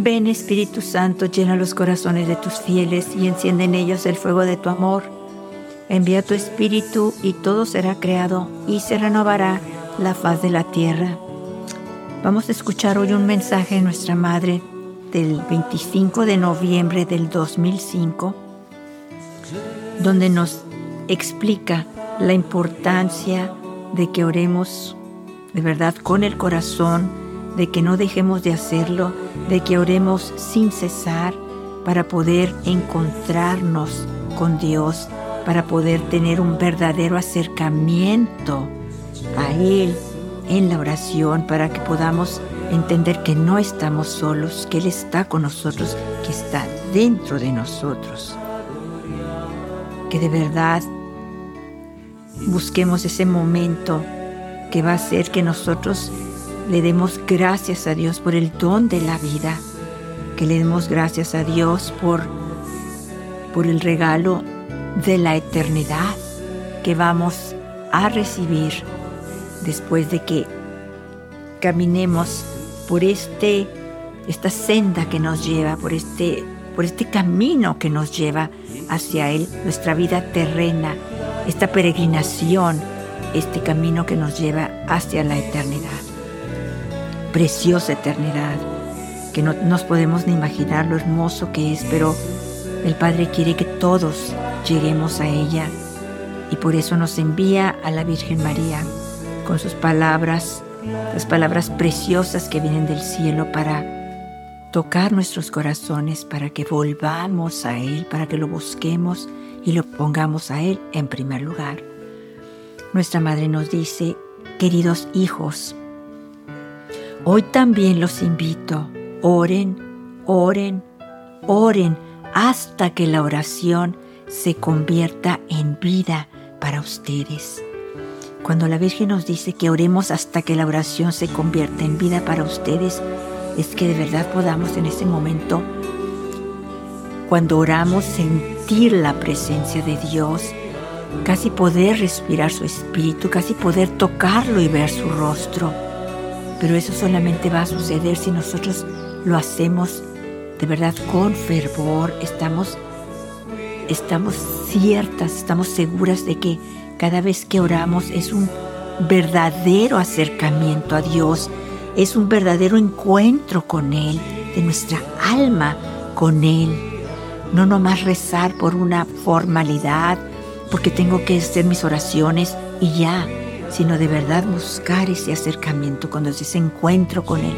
Ven Espíritu Santo, llena los corazones de tus fieles y enciende en ellos el fuego de tu amor. Envía tu Espíritu y todo será creado y se renovará la faz de la tierra. Vamos a escuchar hoy un mensaje de nuestra Madre del 25 de noviembre del 2005, donde nos explica la importancia de que oremos de verdad con el corazón, de que no dejemos de hacerlo, de que oremos sin cesar para poder encontrarnos con Dios, para poder tener un verdadero acercamiento a Él en la oración, para que podamos entender que no estamos solos, que Él está con nosotros, que está dentro de nosotros. Que de verdad busquemos ese momento que va a hacer que nosotros le demos gracias a Dios por el don de la vida, que le demos gracias a Dios por, por el regalo de la eternidad que vamos a recibir después de que caminemos por este, esta senda que nos lleva, por este, por este camino que nos lleva hacia Él, nuestra vida terrena, esta peregrinación, este camino que nos lleva hacia la eternidad. Preciosa eternidad, que no nos podemos ni imaginar lo hermoso que es, pero el Padre quiere que todos lleguemos a ella y por eso nos envía a la Virgen María con sus palabras, las palabras preciosas que vienen del cielo para tocar nuestros corazones, para que volvamos a Él, para que lo busquemos y lo pongamos a Él en primer lugar. Nuestra Madre nos dice, queridos hijos, hoy también los invito, oren, oren, oren hasta que la oración se convierta en vida para ustedes. Cuando la Virgen nos dice que oremos hasta que la oración se convierta en vida para ustedes, es que de verdad podamos en ese momento, cuando oramos, sentir la presencia de Dios, casi poder respirar su espíritu, casi poder tocarlo y ver su rostro. Pero eso solamente va a suceder si nosotros lo hacemos de verdad con fervor, estamos, estamos ciertas, estamos seguras de que cada vez que oramos es un verdadero acercamiento a Dios, es un verdadero encuentro con Él, de nuestra alma con Él. No nomás rezar por una formalidad, porque tengo que hacer mis oraciones y ya, sino de verdad buscar ese acercamiento Dios, ese encuentro con Él,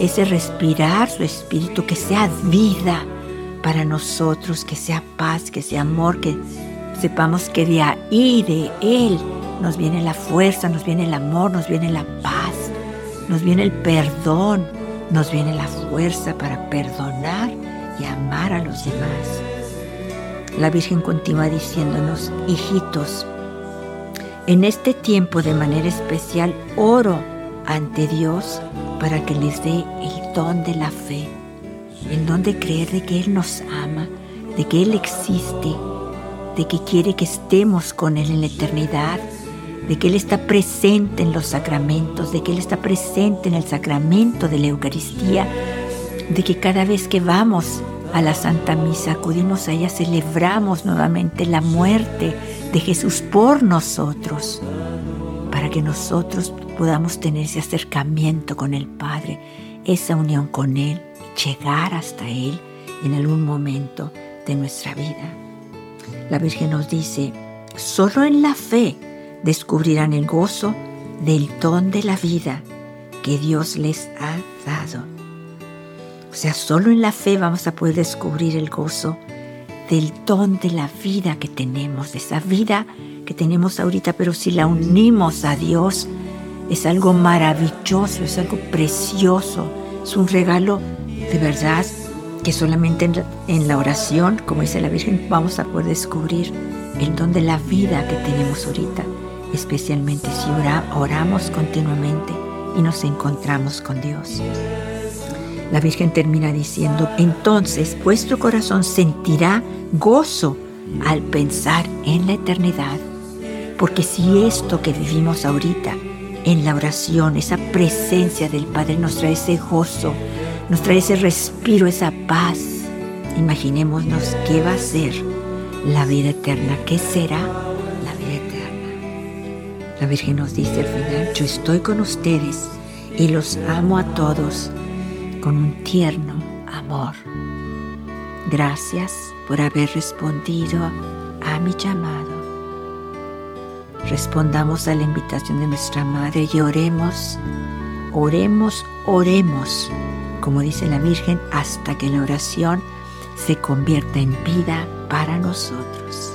ese respirar su espíritu, que sea vida para nosotros, que sea paz, que sea amor, que sepamos que de ahí, de Él, nos viene la fuerza, nos viene el amor, nos viene la paz, nos viene el perdón, nos viene la fuerza para perdonar y amar a los demás. La Virgen continúa diciéndonos, hijitos, en este tiempo de manera especial oro ante Dios para que les dé el don de la fe, el don de creer de que Él nos ama, de que Él existe, de que quiere que estemos con Él en la eternidad, de que Él está presente en los sacramentos, de que Él está presente en el sacramento de la Eucaristía, de que cada vez que vamos a la Santa Misa, acudimos a ella, celebramos nuevamente la muerte de Jesús por nosotros, para que nosotros podamos tener ese acercamiento con el Padre, esa unión con Él, llegar hasta Él en algún momento de nuestra vida. La Virgen nos dice, solo en la fe descubrirán el gozo del don de la vida que Dios les ha dado. O sea, solo en la fe vamos a poder descubrir el gozo del don de la vida que tenemos, de esa vida que tenemos ahorita, pero si la unimos a Dios, es algo maravilloso, es algo precioso, es un regalo de verdad que solamente en la, oración, como dice la Virgen, vamos a poder descubrir el don de la vida que tenemos ahorita, especialmente si oramos continuamente y nos encontramos con Dios. La Virgen termina diciendo, entonces vuestro corazón sentirá gozo al pensar en la eternidad, porque si esto que vivimos ahorita en la oración, esa presencia del Padre nos trae ese gozo, nos trae ese respiro, esa paz. Imaginémonos qué va a ser la vida eterna, qué será la vida eterna. La Virgen nos dice al final, yo estoy con ustedes y los amo a todos con un tierno amor. Gracias por haber respondido a mi llamado. Respondamos a la invitación de nuestra Madre y oremos, oremos, oremos, como dice la Virgen, hasta que la oración se convierta en vida para nosotros.